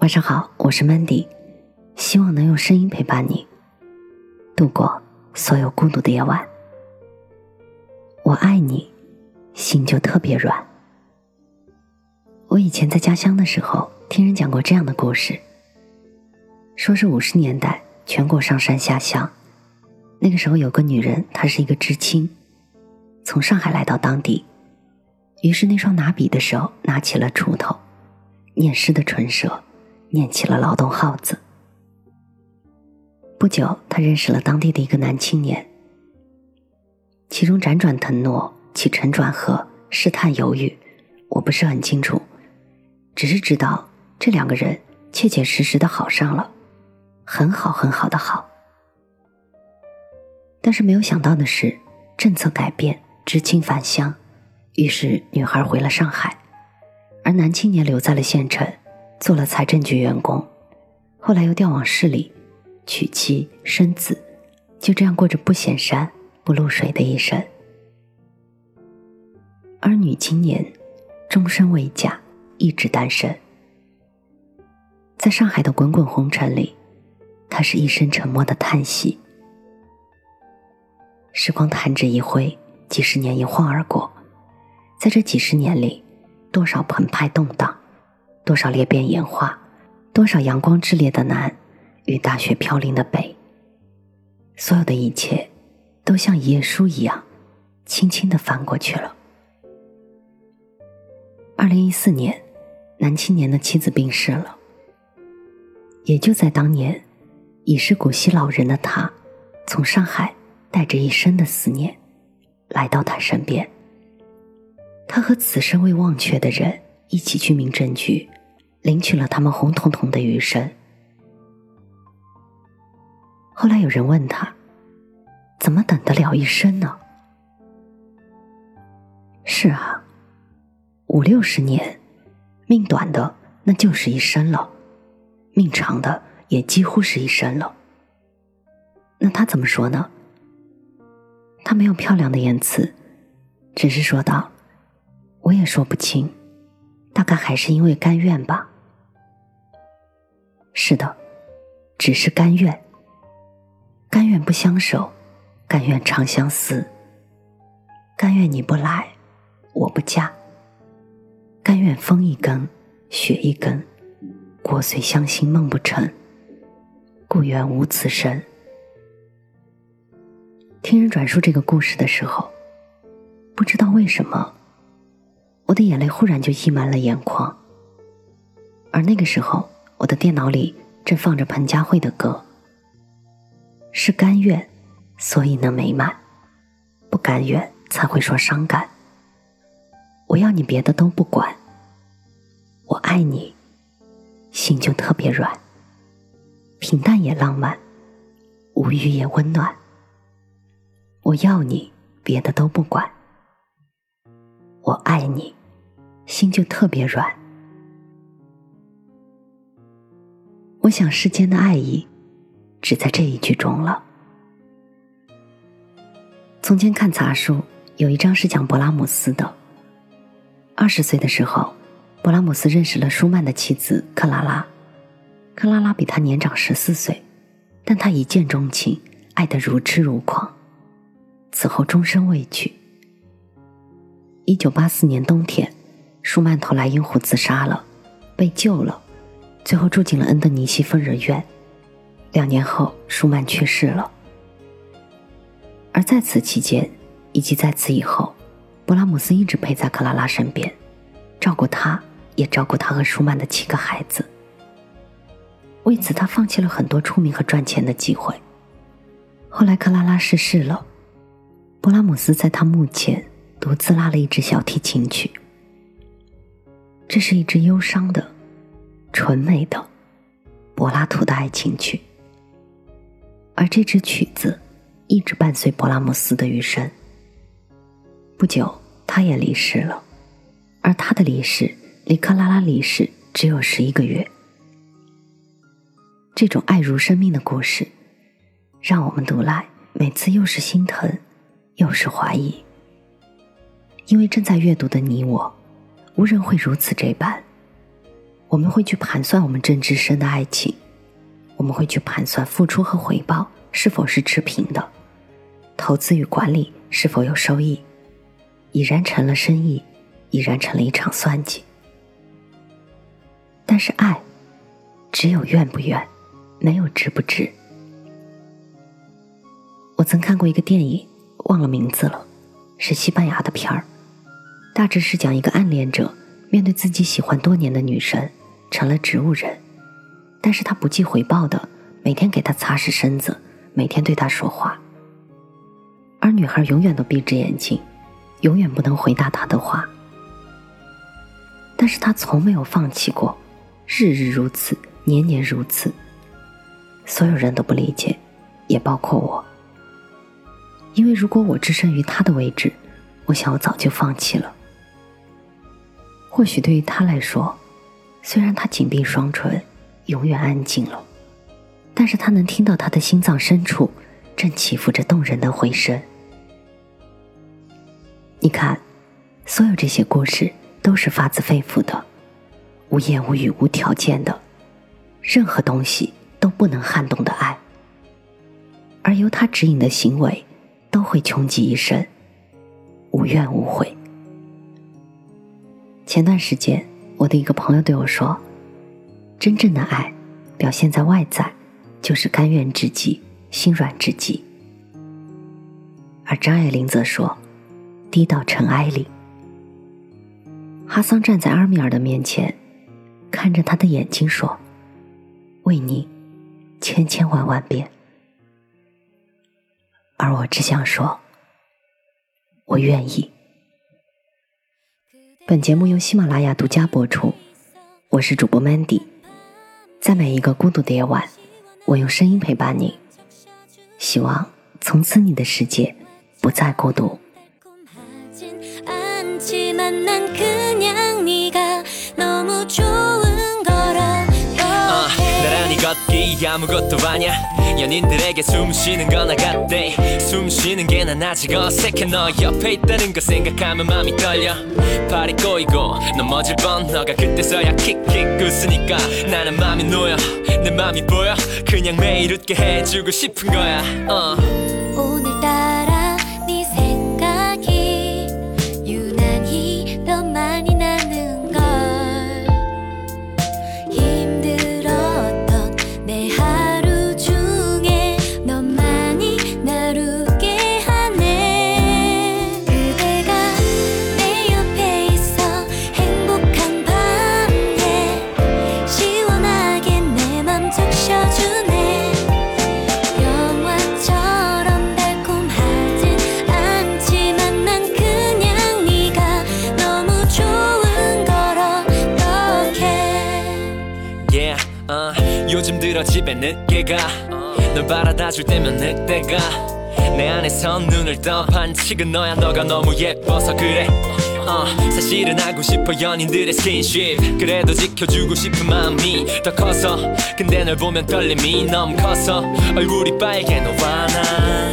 晚上好，我是 Mandy，希望能用声音陪伴你度过所有孤独的夜晚。我爱你，心就特别软。我以前在家乡的时候，听人讲过这样的故事，说是五十年代全国上山下乡，那个时候有个女人，她是一个知青，从上海来到当地，于是那双拿笔的手拿起了锄头，念诗的唇舌。念起了劳动号子。不久，他认识了当地的一个男青年，其中辗转腾挪、起承转合、试探犹豫，我不是很清楚，只是知道这两个人切切实实的好上了，很好很好的好。但是没有想到的是，政策改变，知青返乡，于是女孩回了上海，而男青年留在了县城。做了财政局员工，后来又调往市里，娶妻生子，就这样过着不显山不露水的一生。而女青年终身未嫁，一直单身。在上海的滚滚红尘里，她是一声沉默的叹息。时光弹指一挥，几十年一晃而过，在这几十年里，多少澎湃动荡。多少裂变演化，多少阳光炽烈的南与大雪飘零的北，所有的一切都像一页书一样，轻轻的翻过去了。二零一四年，男青年的妻子病逝了。也就在当年，已是古稀老人的他，从上海带着一身的思念，来到他身边。他和此生未忘却的人一起去民政局。领取了他们红彤彤的余生。后来有人问他：“怎么等得了一生呢？”是啊，五六十年，命短的那就是一生了，命长的也几乎是一生了。那他怎么说呢？他没有漂亮的言辞，只是说道：“我也说不清，大概还是因为甘愿吧。”是的，只是甘愿，甘愿不相守，甘愿长相思，甘愿你不来，我不嫁，甘愿风一更，雪一更，国虽相心梦不成，故园无此声。听人转述这个故事的时候，不知道为什么，我的眼泪忽然就溢满了眼眶，而那个时候。我的电脑里正放着彭佳慧的歌，是甘愿，所以能美满；不甘愿才会说伤感。我要你别的都不管，我爱你，心就特别软。平淡也浪漫，无语也温暖。我要你别的都不管，我爱你，心就特别软。我想，世间的爱意，只在这一句中了。从前看杂书，有一章是讲勃拉姆斯的。二十岁的时候，勃拉姆斯认识了舒曼的妻子克拉拉。克拉拉比他年长十四岁，但他一见钟情，爱得如痴如狂。此后终身未娶。一九八四年冬天，舒曼投来阴湖自杀了，被救了。最后住进了恩德尼西疯人院。两年后，舒曼去世了。而在此期间，以及在此以后，勃拉姆斯一直陪在克拉拉身边，照顾她，也照顾她和舒曼的七个孩子。为此，他放弃了很多出名和赚钱的机会。后来，克拉拉逝世了，勃拉姆斯在他墓前独自拉了一支小提琴曲。这是一支忧伤的。纯美的柏拉图的爱情曲，而这支曲子一直伴随勃拉姆斯的余生。不久，他也离世了，而他的离世离克拉拉离世只有十一个月。这种爱如生命的故事，让我们读来每次又是心疼，又是怀疑，因为正在阅读的你我，无人会如此这般。我们会去盘算我们正直深的爱情，我们会去盘算付出和回报是否是持平的，投资与管理是否有收益，已然成了生意，已然成了一场算计。但是爱，只有愿不愿，没有值不值。我曾看过一个电影，忘了名字了，是西班牙的片儿，大致是讲一个暗恋者面对自己喜欢多年的女神。成了植物人，但是他不计回报的每天给他擦拭身子，每天对他说话，而女孩永远都闭着眼睛，永远不能回答他的话。但是他从没有放弃过，日日如此，年年如此。所有人都不理解，也包括我，因为如果我置身于他的位置，我想我早就放弃了。或许对于他来说。虽然他紧闭双唇，永远安静了，但是他能听到他的心脏深处正起伏着动人的回声。你看，所有这些故事都是发自肺腑的，无言无语、无条件的，任何东西都不能撼动的爱。而由他指引的行为，都会穷极一生，无怨无悔。前段时间。我的一个朋友对我说：“真正的爱，表现在外在，就是甘愿至极，心软至极。”而张爱玲则说：“低到尘埃里。”哈桑站在阿米尔的面前，看着他的眼睛说：“为你，千千万万遍。”而我只想说：“我愿意。”本节目由喜马拉雅独家播出，我是主播 Mandy，在每一个孤独的夜晚，我用声音陪伴你，希望从此你的世界不再孤独。 아무것도 아냐 연인들에게 숨 쉬는 거나 같대 숨 쉬는 게 난 아직 어색해. 너 옆에 있다는 거 생각하면 마음이 떨려. 발이 꼬이고 넘어질 뻔. 너가 그때서야 킥킥 웃으니까 나는 마음이 놓여. 내 마음이 보여. 그냥 매일 웃게 해주고 싶은 거야. 어. 들어 집에 늦게 가널 바라다 줄 때면 늑대가. 내 안에선 눈을 떠 반칙은 너야 너가 너무 예뻐서 그래. 어, 사실은 하고 싶어 연인들의 스킨십. 그래도 지켜주고 싶은 마음이 더 커서. 근데 널 보면 떨림이 너무 커서. 얼굴이 빨개 너와 나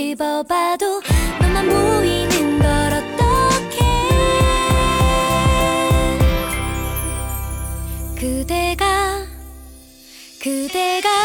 씹어봐도 너만 보이는 걸 어떡해? 그대가 그대가